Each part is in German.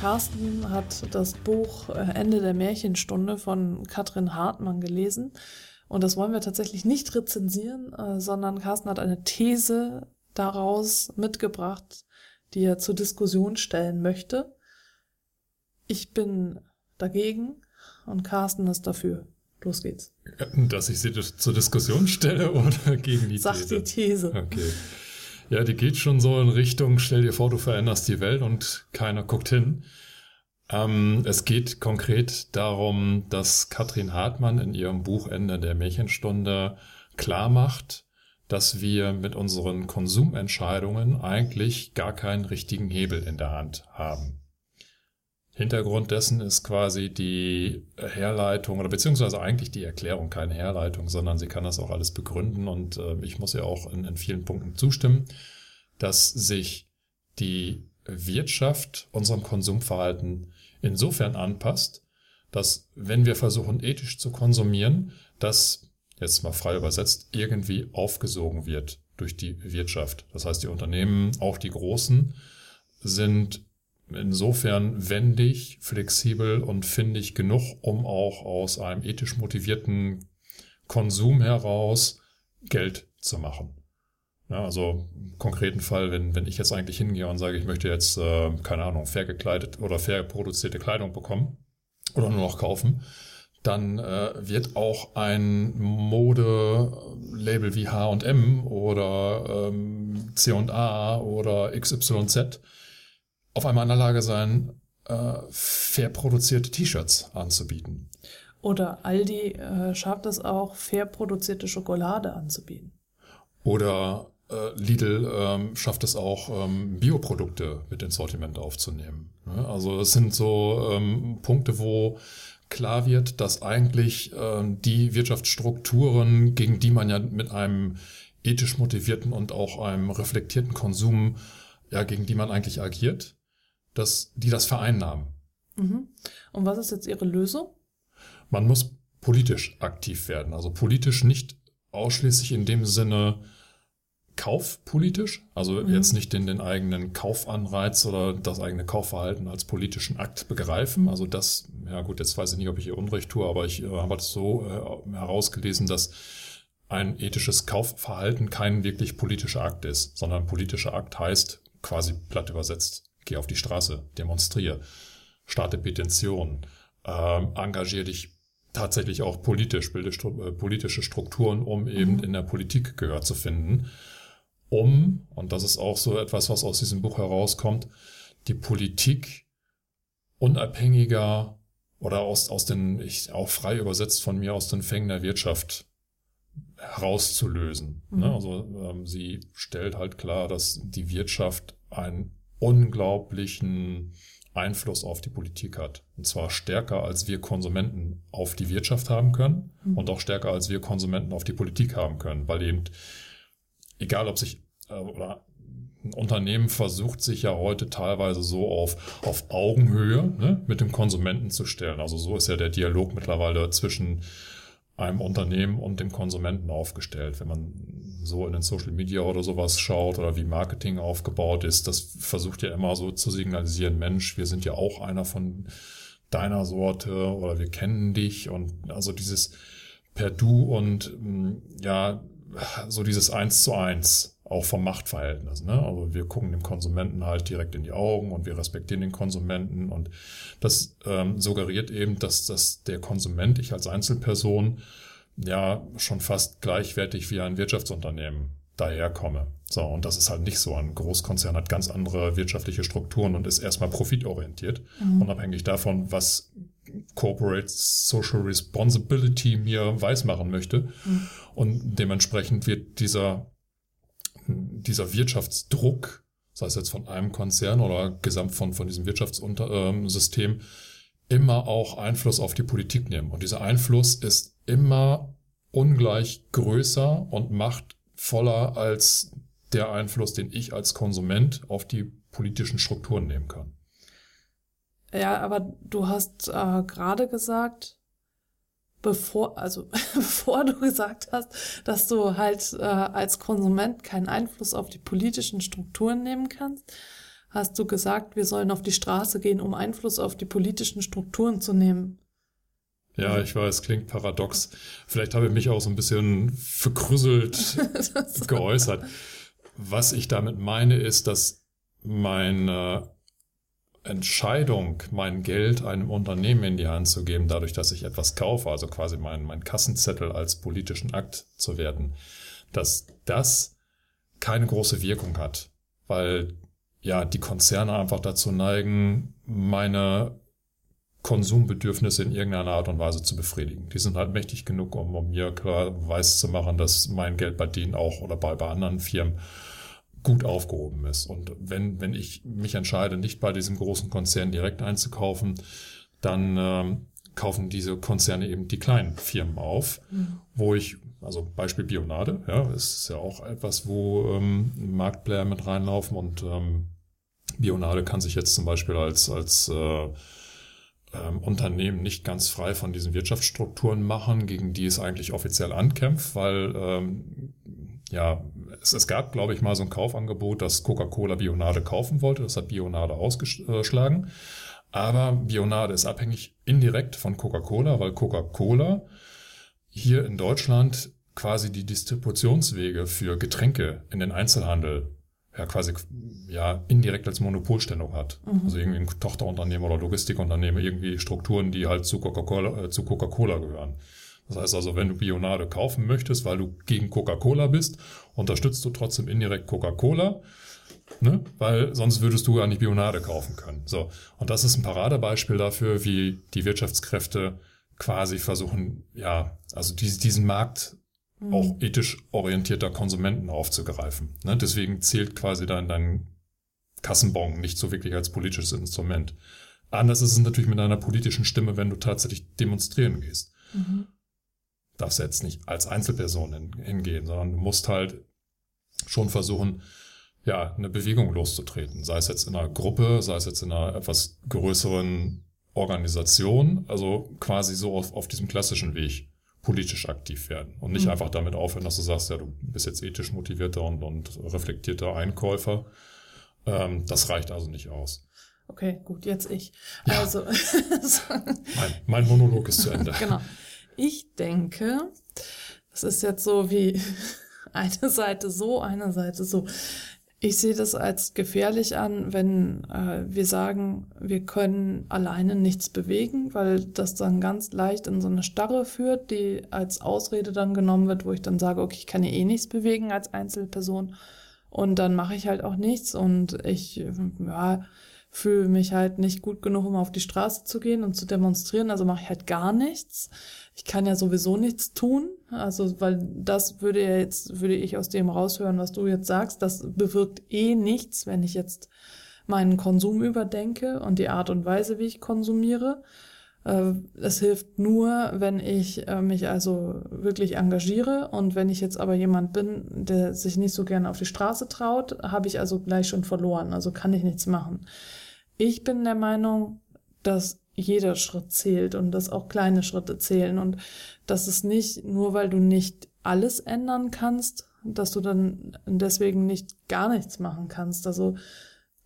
Carsten hat das Buch äh, Ende der Märchenstunde von Katrin Hartmann gelesen. Und das wollen wir tatsächlich nicht rezensieren, äh, sondern Carsten hat eine These daraus mitgebracht, die er zur Diskussion stellen möchte. Ich bin dagegen und Carsten ist dafür. Los geht's. Dass ich sie zur Diskussion stelle oder gegen die Sag These? Sag die These. Okay. Ja, die geht schon so in Richtung, stell dir vor, du veränderst die Welt und keiner guckt hin. Ähm, es geht konkret darum, dass Katrin Hartmann in ihrem Buch Ende der Märchenstunde klar macht, dass wir mit unseren Konsumentscheidungen eigentlich gar keinen richtigen Hebel in der Hand haben. Hintergrund dessen ist quasi die Herleitung oder beziehungsweise eigentlich die Erklärung, keine Herleitung, sondern sie kann das auch alles begründen und äh, ich muss ja auch in, in vielen Punkten zustimmen, dass sich die Wirtschaft unserem Konsumverhalten insofern anpasst, dass wenn wir versuchen ethisch zu konsumieren, das jetzt mal frei übersetzt irgendwie aufgesogen wird durch die Wirtschaft. Das heißt, die Unternehmen, auch die großen, sind insofern wendig, flexibel und findig genug, um auch aus einem ethisch motivierten Konsum heraus Geld zu machen. Ja, also im konkreten Fall, wenn, wenn ich jetzt eigentlich hingehe und sage, ich möchte jetzt, äh, keine Ahnung, fair gekleidet oder fair produzierte Kleidung bekommen oder nur noch kaufen, dann äh, wird auch ein Modelabel wie H&M oder ähm, C&A oder XYZ auf einmal in der Lage sein, äh, fair produzierte T-Shirts anzubieten. Oder Aldi äh, schafft es auch, fair produzierte Schokolade anzubieten. Oder äh, Lidl ähm, schafft es auch, ähm, Bioprodukte mit ins Sortiment aufzunehmen. Ne? Also es sind so ähm, Punkte, wo klar wird, dass eigentlich ähm, die Wirtschaftsstrukturen, gegen die man ja mit einem ethisch motivierten und auch einem reflektierten Konsum, ja, gegen die man eigentlich agiert, dass die das vereinnahmen. Mhm. Und was ist jetzt Ihre Lösung? Man muss politisch aktiv werden. Also politisch nicht ausschließlich in dem Sinne kaufpolitisch, also mhm. jetzt nicht den, den eigenen Kaufanreiz oder das eigene Kaufverhalten als politischen Akt begreifen. Also das, ja gut, jetzt weiß ich nicht, ob ich hier Unrecht tue, aber ich äh, habe das so äh, herausgelesen, dass ein ethisches Kaufverhalten kein wirklich politischer Akt ist, sondern politischer Akt heißt quasi platt übersetzt Geh auf die Straße, demonstriere, starte Petition, äh, engagier dich tatsächlich auch politisch, bilde stru äh, politische Strukturen, um eben mhm. in der Politik Gehör zu finden, um, und das ist auch so etwas, was aus diesem Buch herauskommt, die Politik unabhängiger oder aus, aus den, ich auch frei übersetzt von mir aus den Fängen der Wirtschaft herauszulösen. Ne? Mhm. Also ähm, sie stellt halt klar, dass die Wirtschaft ein unglaublichen Einfluss auf die Politik hat. Und zwar stärker, als wir Konsumenten auf die Wirtschaft haben können mhm. und auch stärker, als wir Konsumenten auf die Politik haben können. Weil eben, egal ob sich, äh, oder ein Unternehmen versucht sich ja heute teilweise so auf, auf Augenhöhe ne, mit dem Konsumenten zu stellen. Also so ist ja der Dialog mittlerweile zwischen einem Unternehmen und dem Konsumenten aufgestellt. Wenn man so in den Social Media oder sowas schaut oder wie Marketing aufgebaut ist, das versucht ja immer so zu signalisieren, Mensch, wir sind ja auch einer von deiner Sorte oder wir kennen dich und also dieses per Du und mm, ja, so dieses Eins zu eins auch vom Machtverhältnis. Ne? Also wir gucken dem Konsumenten halt direkt in die Augen und wir respektieren den Konsumenten und das ähm, suggeriert eben, dass, dass der Konsument, ich als Einzelperson, ja schon fast gleichwertig wie ein Wirtschaftsunternehmen daherkomme. So, und das ist halt nicht so. Ein Großkonzern hat ganz andere wirtschaftliche Strukturen und ist erstmal profitorientiert, mhm. unabhängig davon, was Corporate Social Responsibility mir weismachen möchte. Mhm. Und dementsprechend wird dieser dieser Wirtschaftsdruck, sei es jetzt von einem Konzern oder gesamt von, von diesem Wirtschaftssystem, ähm, immer auch Einfluss auf die Politik nehmen. Und dieser Einfluss ist immer ungleich größer und machtvoller als der Einfluss, den ich als Konsument auf die politischen Strukturen nehmen kann. Ja, aber du hast äh, gerade gesagt, bevor, also bevor du gesagt hast, dass du halt äh, als Konsument keinen Einfluss auf die politischen Strukturen nehmen kannst, hast du gesagt, wir sollen auf die Straße gehen, um Einfluss auf die politischen Strukturen zu nehmen. Ja, ich weiß, klingt paradox. Vielleicht habe ich mich auch so ein bisschen verkrüselt geäußert. Was ich damit meine, ist, dass meine Entscheidung, mein Geld einem Unternehmen in die Hand zu geben, dadurch, dass ich etwas kaufe, also quasi mein, mein Kassenzettel als politischen Akt zu werden, dass das keine große Wirkung hat, weil ja die Konzerne einfach dazu neigen, meine Konsumbedürfnisse in irgendeiner Art und Weise zu befriedigen. Die sind halt mächtig genug, um, um mir klar weiß zu machen, dass mein Geld bei denen auch oder bei, bei anderen Firmen gut aufgehoben ist. Und wenn, wenn ich mich entscheide, nicht bei diesem großen Konzern direkt einzukaufen, dann ähm, kaufen diese Konzerne eben die kleinen Firmen auf, mhm. wo ich, also Beispiel Bionade, ja, ist ja auch etwas, wo ähm, Marktplayer mit reinlaufen und ähm, Bionade kann sich jetzt zum Beispiel als, als äh, ähm, Unternehmen nicht ganz frei von diesen Wirtschaftsstrukturen machen, gegen die es eigentlich offiziell ankämpft, weil ähm, ja, es, es gab, glaube ich, mal so ein Kaufangebot, dass Coca-Cola Bionade kaufen wollte. Das hat Bionade ausgeschlagen. Aber Bionade ist abhängig indirekt von Coca-Cola, weil Coca-Cola hier in Deutschland quasi die Distributionswege für Getränke in den Einzelhandel ja quasi ja indirekt als Monopolstellung hat. Mhm. Also irgendwie ein Tochterunternehmen oder Logistikunternehmen, irgendwie Strukturen, die halt zu Coca-Cola äh, zu Coca-Cola gehören. Das heißt also, wenn du Bionade kaufen möchtest, weil du gegen Coca-Cola bist, unterstützt du trotzdem indirekt Coca-Cola, ne? weil sonst würdest du gar nicht Bionade kaufen können. So. Und das ist ein Paradebeispiel dafür, wie die Wirtschaftskräfte quasi versuchen, ja, also diesen Markt mhm. auch ethisch orientierter Konsumenten aufzugreifen. Ne? Deswegen zählt quasi dann dein Kassenbon nicht so wirklich als politisches Instrument. Anders ist es natürlich mit einer politischen Stimme, wenn du tatsächlich demonstrieren gehst. Mhm darfst jetzt nicht als Einzelperson hingehen, sondern du musst halt schon versuchen, ja, eine Bewegung loszutreten. Sei es jetzt in einer Gruppe, sei es jetzt in einer etwas größeren Organisation, also quasi so auf, auf diesem klassischen Weg politisch aktiv werden und nicht mhm. einfach damit aufhören, dass du sagst, ja, du bist jetzt ethisch motivierter und, und reflektierter Einkäufer. Ähm, das reicht also nicht aus. Okay, gut, jetzt ich. Ja. Also mein, mein Monolog ist zu Ende. genau. Ich denke, das ist jetzt so wie eine Seite so, eine Seite so. Ich sehe das als gefährlich an, wenn äh, wir sagen, wir können alleine nichts bewegen, weil das dann ganz leicht in so eine Starre führt, die als Ausrede dann genommen wird, wo ich dann sage, okay, ich kann ja eh nichts bewegen als Einzelperson und dann mache ich halt auch nichts und ich ja, fühle mich halt nicht gut genug, um auf die Straße zu gehen und zu demonstrieren, also mache ich halt gar nichts ich kann ja sowieso nichts tun. Also, weil das würde ja jetzt, würde ich aus dem raushören, was du jetzt sagst, das bewirkt eh nichts, wenn ich jetzt meinen Konsum überdenke und die Art und Weise, wie ich konsumiere. Äh, es hilft nur, wenn ich äh, mich also wirklich engagiere und wenn ich jetzt aber jemand bin, der sich nicht so gerne auf die Straße traut, habe ich also gleich schon verloren, also kann ich nichts machen. Ich bin der Meinung, dass jeder Schritt zählt und dass auch kleine Schritte zählen und dass es nicht nur, weil du nicht alles ändern kannst, dass du dann deswegen nicht gar nichts machen kannst. Also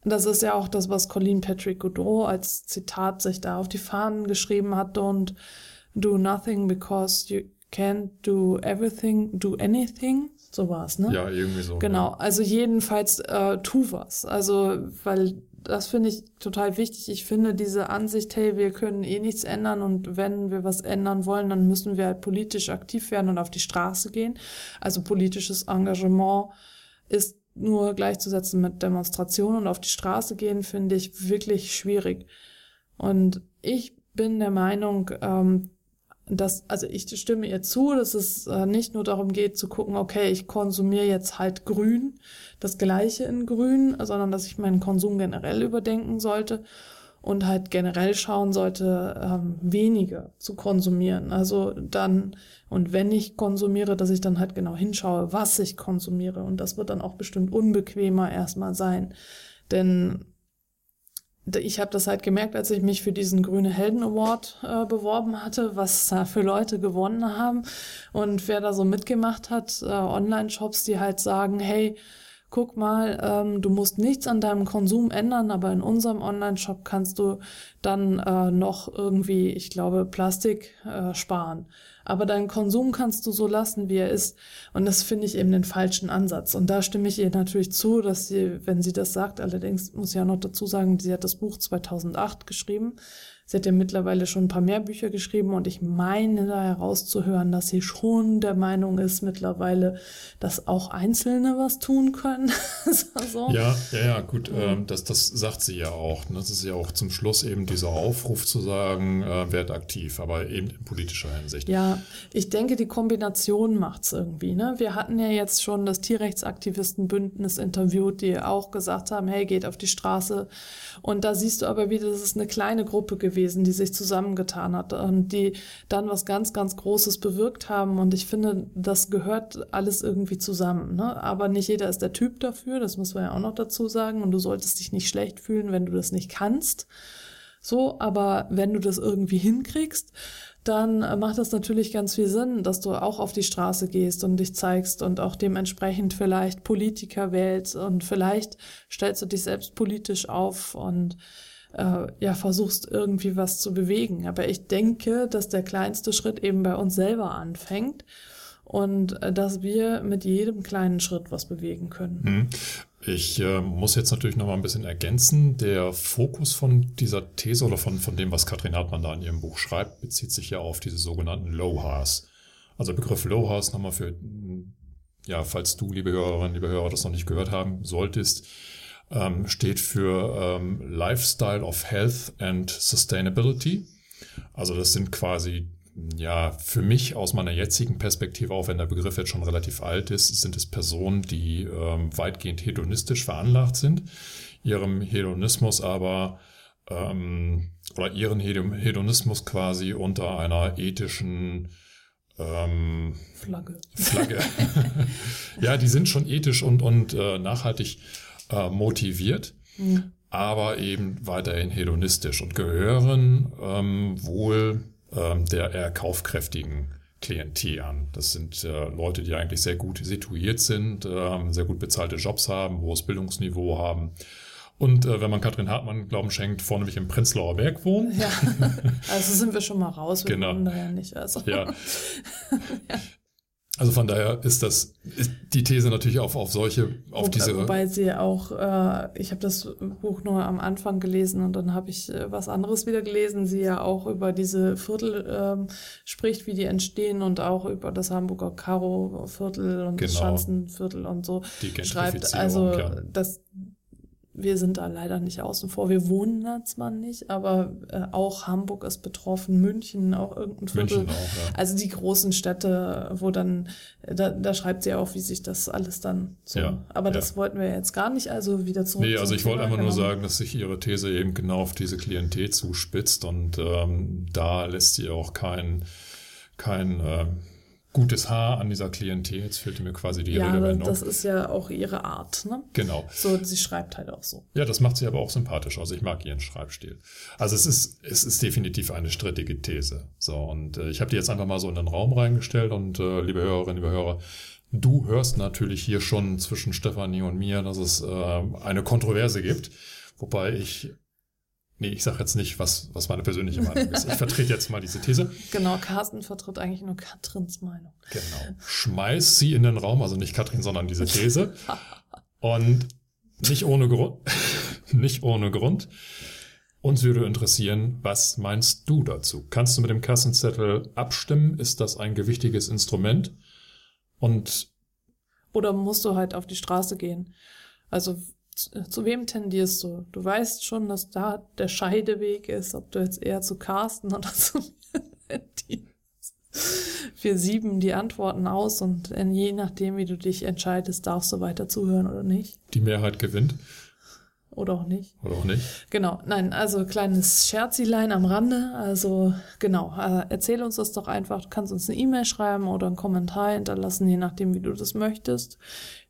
das ist ja auch das, was Colleen Patrick Godot als Zitat sich da auf die Fahnen geschrieben hat. Don't do nothing because you can't do everything, do anything. So war's, ne? Ja, irgendwie so. Genau. Ja. Also jedenfalls äh, tu was. Also, weil das finde ich total wichtig. Ich finde diese Ansicht, hey, wir können eh nichts ändern und wenn wir was ändern wollen, dann müssen wir halt politisch aktiv werden und auf die Straße gehen. Also politisches Engagement ist nur gleichzusetzen mit Demonstrationen und auf die Straße gehen, finde ich wirklich schwierig. Und ich bin der Meinung, ähm, das, also ich stimme ihr zu, dass es äh, nicht nur darum geht zu gucken, okay, ich konsumiere jetzt halt grün, das gleiche in grün, sondern dass ich meinen Konsum generell überdenken sollte und halt generell schauen sollte, ähm, weniger zu konsumieren. Also dann, und wenn ich konsumiere, dass ich dann halt genau hinschaue, was ich konsumiere. Und das wird dann auch bestimmt unbequemer erstmal sein. Denn ich habe das halt gemerkt, als ich mich für diesen Grüne Helden Award äh, beworben hatte, was da für Leute gewonnen haben und wer da so mitgemacht hat, äh, Online-Shops, die halt sagen, hey, guck mal, ähm, du musst nichts an deinem Konsum ändern, aber in unserem Online-Shop kannst du dann äh, noch irgendwie, ich glaube, Plastik äh, sparen. Aber deinen Konsum kannst du so lassen, wie er ist. Und das finde ich eben den falschen Ansatz. Und da stimme ich ihr natürlich zu, dass sie, wenn sie das sagt, allerdings muss ich ja noch dazu sagen, sie hat das Buch 2008 geschrieben. Sie hat ja mittlerweile schon ein paar mehr Bücher geschrieben und ich meine da herauszuhören, dass sie schon der Meinung ist mittlerweile, dass auch Einzelne was tun können. so. Ja, ja, ja, gut, ähm, das, das sagt sie ja auch. Ne? Das ist ja auch zum Schluss eben dieser Aufruf zu sagen, äh, werd aktiv, aber eben in politischer Hinsicht. Ja, ich denke, die Kombination macht's irgendwie. Ne? Wir hatten ja jetzt schon das Tierrechtsaktivistenbündnis interviewt, die auch gesagt haben, hey, geht auf die Straße. Und da siehst du aber wieder, das ist eine kleine Gruppe gewesen gewesen, die sich zusammengetan hat und die dann was ganz, ganz Großes bewirkt haben. Und ich finde, das gehört alles irgendwie zusammen. Ne? Aber nicht jeder ist der Typ dafür, das muss man ja auch noch dazu sagen. Und du solltest dich nicht schlecht fühlen, wenn du das nicht kannst. So, aber wenn du das irgendwie hinkriegst, dann macht das natürlich ganz viel Sinn, dass du auch auf die Straße gehst und dich zeigst und auch dementsprechend vielleicht Politiker wählst und vielleicht stellst du dich selbst politisch auf und äh, ja versuchst irgendwie was zu bewegen. Aber ich denke, dass der kleinste Schritt eben bei uns selber anfängt und äh, dass wir mit jedem kleinen Schritt was bewegen können. Hm. Ich äh, muss jetzt natürlich noch mal ein bisschen ergänzen. Der Fokus von dieser These oder von, von dem, was Katrin Hartmann da in ihrem Buch schreibt, bezieht sich ja auf diese sogenannten Lohas. Also Begriff Lohas nochmal für, ja, falls du, liebe Hörerinnen, liebe Hörer, das noch nicht gehört haben solltest, ähm, steht für ähm, Lifestyle of Health and Sustainability. Also das sind quasi ja, für mich aus meiner jetzigen Perspektive, auch wenn der Begriff jetzt schon relativ alt ist, sind es Personen, die ähm, weitgehend hedonistisch veranlagt sind, ihrem Hedonismus aber ähm, oder ihren Hedonismus quasi unter einer ethischen ähm, Flagge. Flagge. ja, die sind schon ethisch und, und äh, nachhaltig äh, motiviert, mhm. aber eben weiterhin hedonistisch und gehören ähm, wohl ähm, der eher kaufkräftigen Klientel an. Das sind äh, Leute, die eigentlich sehr gut situiert sind, äh, sehr gut bezahlte Jobs haben, hohes Bildungsniveau haben. Und äh, wenn man Katrin Hartmann Glauben schenkt, vornehmlich im Prenzlauer Berg wohnen. Ja, also sind wir schon mal raus, wir genau. da ja nicht. Also. Ja. ja. Also von daher ist das ist die These natürlich auf, auf solche, auf Wo, diese. Wobei sie auch, äh, ich habe das Buch nur am Anfang gelesen und dann habe ich äh, was anderes wieder gelesen. Sie ja auch über diese Viertel ähm, spricht, wie die entstehen und auch über das Hamburger Karo-Viertel und genau. das Schanzenviertel und so. Die schreibt. Also ja. das wir sind da leider nicht außen vor. Wir wohnen da zwar nicht, aber äh, auch Hamburg ist betroffen, München auch irgendein Viertel. München auch, ja. Also die großen Städte, wo dann, da, da schreibt sie auch, wie sich das alles dann so. Ja, aber ja. das wollten wir jetzt gar nicht, also wieder zurück. Nee, also ich wollte einfach nur sagen, dass sich ihre These eben genau auf diese Klientel zuspitzt und ähm, da lässt sie auch kein, kein äh, gutes Haar an dieser Klientel. Jetzt fehlte mir quasi die ja, Redewendung. das ist ja auch ihre Art, ne? Genau. So, sie schreibt halt auch so. Ja, das macht sie aber auch sympathisch. Also ich mag ihren Schreibstil. Also es ist, es ist definitiv eine strittige These. So, und äh, ich habe die jetzt einfach mal so in den Raum reingestellt und äh, liebe Hörerinnen, liebe Hörer, du hörst natürlich hier schon zwischen Stefanie und mir, dass es äh, eine Kontroverse gibt. Wobei ich Nee, ich sage jetzt nicht, was, was meine persönliche Meinung ist. Ich vertrete jetzt mal diese These. Genau, Carsten vertritt eigentlich nur Katrins Meinung. Genau. Schmeiß sie in den Raum, also nicht Katrin, sondern diese These. Und nicht ohne Grund, nicht ohne Grund. Uns würde interessieren, was meinst du dazu? Kannst du mit dem Kassenzettel abstimmen? Ist das ein gewichtiges Instrument? Und oder musst du halt auf die Straße gehen? Also zu, zu, wem tendierst du? Du weißt schon, dass da der Scheideweg ist, ob du jetzt eher zu Carsten oder zu mir tendierst. Wir sieben die Antworten aus und je nachdem, wie du dich entscheidest, darfst du weiter zuhören oder nicht. Die Mehrheit gewinnt. Oder auch nicht. Oder auch nicht. Genau, nein, also kleines Scherzilein am Rande. Also genau, äh, erzähl uns das doch einfach. Du kannst uns eine E-Mail schreiben oder einen Kommentar hinterlassen, je nachdem, wie du das möchtest.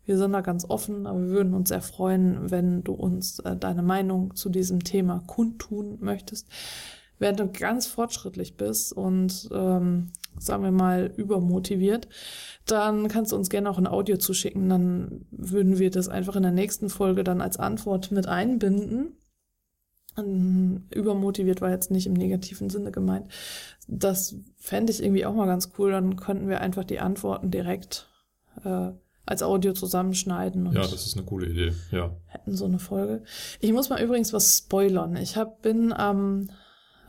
Wir sind da ganz offen, aber wir würden uns sehr freuen, wenn du uns äh, deine Meinung zu diesem Thema kundtun möchtest. Wenn du ganz fortschrittlich bist und ähm, sagen wir mal übermotiviert, dann kannst du uns gerne auch ein Audio zuschicken. Dann würden wir das einfach in der nächsten Folge dann als Antwort mit einbinden. Und übermotiviert war jetzt nicht im negativen Sinne gemeint. Das fände ich irgendwie auch mal ganz cool. Dann könnten wir einfach die Antworten direkt äh, als Audio zusammenschneiden. ja, das ist eine coole Idee, ja. Hätten so eine Folge. Ich muss mal übrigens was spoilern. Ich hab, bin am,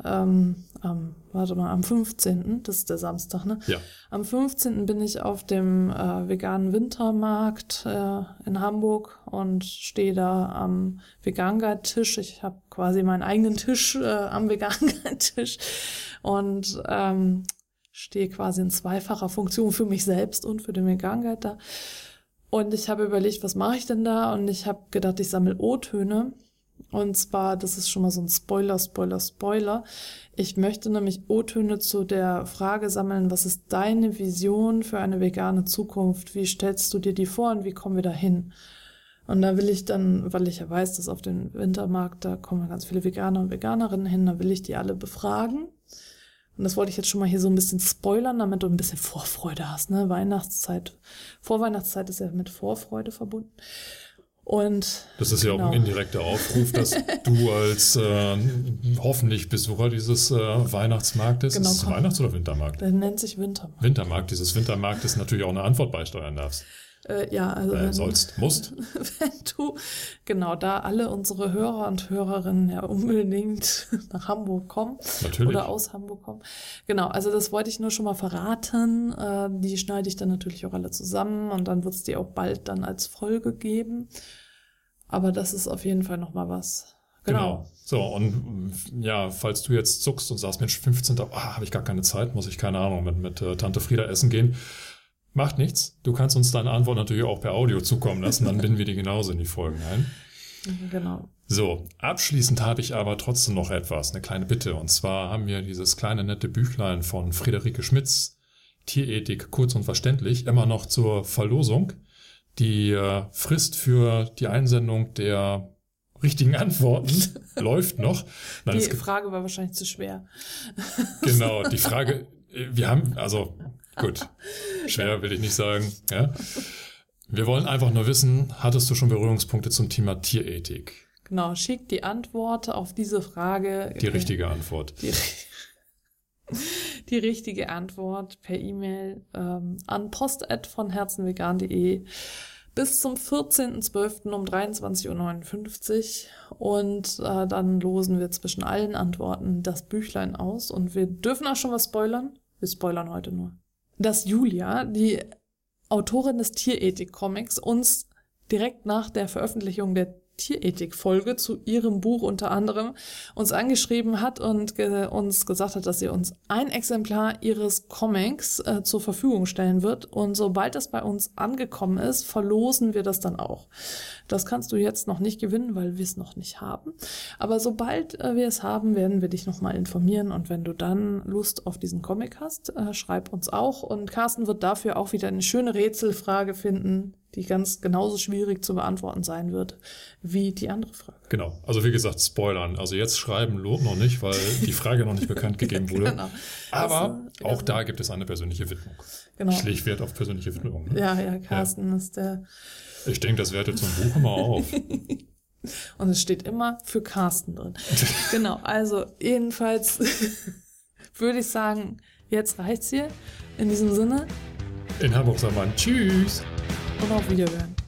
ähm, am, warte mal, am 15., das ist der Samstag, ne? Ja. Am 15. bin ich auf dem äh, veganen Wintermarkt äh, in Hamburg und stehe da am Vegan Guide Tisch. Ich habe quasi meinen eigenen Tisch äh, am Vegan Guide Tisch und ähm, stehe quasi in zweifacher Funktion für mich selbst und für den Vegan Guide da. Und ich habe überlegt, was mache ich denn da? Und ich habe gedacht, ich sammle O-Töne. Und zwar, das ist schon mal so ein Spoiler, Spoiler, Spoiler. Ich möchte nämlich O-Töne zu der Frage sammeln, was ist deine Vision für eine vegane Zukunft? Wie stellst du dir die vor und wie kommen wir dahin? Und da will ich dann, weil ich ja weiß, dass auf dem Wintermarkt, da kommen ganz viele Veganer und Veganerinnen hin, da will ich die alle befragen und das wollte ich jetzt schon mal hier so ein bisschen spoilern, damit du ein bisschen Vorfreude hast. Ne? Weihnachtszeit, Vorweihnachtszeit ist ja mit Vorfreude verbunden. Und das ist ja genau. auch ein genau. indirekter Aufruf, dass du als äh, hoffentlich Besucher dieses äh, Weihnachtsmarktes, genau, ist es Weihnachts- oder Wintermarkt? Der nennt sich Wintermarkt. Wintermarkt, dieses Wintermarktes natürlich auch eine Antwort beisteuern darfst. Äh, ja, also. Äh, wenn, sollst, musst. Wenn du, genau, da alle unsere Hörer und Hörerinnen ja unbedingt nach Hamburg kommen. Natürlich. Oder aus Hamburg kommen. Genau, also das wollte ich nur schon mal verraten. Äh, die schneide ich dann natürlich auch alle zusammen und dann wird es die auch bald dann als Folge geben. Aber das ist auf jeden Fall nochmal was. Genau. genau. So, und ja, falls du jetzt zuckst und sagst, Mensch, 15. Ah, habe ich gar keine Zeit, muss ich, keine Ahnung, mit, mit äh, Tante Frieda essen gehen Macht nichts. Du kannst uns deine Antwort natürlich auch per Audio zukommen lassen, dann binden wir die genauso in die Folgen ein. Genau. So, abschließend habe ich aber trotzdem noch etwas, eine kleine Bitte. Und zwar haben wir dieses kleine nette Büchlein von Friederike Schmitz, Tierethik kurz und verständlich, immer noch zur Verlosung. Die äh, Frist für die Einsendung der richtigen Antworten läuft noch. Nein, die Frage war wahrscheinlich zu schwer. Genau, die Frage, wir haben, also Gut, schwer will ich nicht sagen. Ja. Wir wollen einfach nur wissen, hattest du schon Berührungspunkte zum Thema Tierethik? Genau, schick die Antwort auf diese Frage. Die richtige Antwort. Die, die richtige Antwort per E-Mail ähm, an herzenvegan.de bis zum 14.12. um 23.59 Uhr und äh, dann losen wir zwischen allen Antworten das Büchlein aus und wir dürfen auch schon was spoilern. Wir spoilern heute nur dass Julia, die Autorin des Tierethik-Comics, uns direkt nach der Veröffentlichung der Tierethik-Folge zu ihrem Buch unter anderem uns angeschrieben hat und ge uns gesagt hat, dass sie uns ein Exemplar ihres Comics äh, zur Verfügung stellen wird. Und sobald das bei uns angekommen ist, verlosen wir das dann auch. Das kannst du jetzt noch nicht gewinnen, weil wir es noch nicht haben. Aber sobald äh, wir es haben, werden wir dich nochmal informieren. Und wenn du dann Lust auf diesen Comic hast, äh, schreib uns auch. Und Carsten wird dafür auch wieder eine schöne Rätselfrage finden, die ganz genauso schwierig zu beantworten sein wird wie die andere Frage. Genau. Also wie gesagt, spoilern. Also jetzt schreiben lohnt noch nicht, weil die Frage noch nicht bekannt gegeben wurde. genau. Aber also, auch da gibt es eine persönliche Widmung. Genau. Ich lege Wert auf persönliche Widmung. Ne? Ja, ja, Carsten ja. ist der. Ich denke, das wertet zum Buch immer auf. Und es steht immer für Carsten drin. genau. Also jedenfalls würde ich sagen, jetzt reicht's hier. In diesem Sinne. In Hamburg sagt man Tschüss und auf Wiederhören.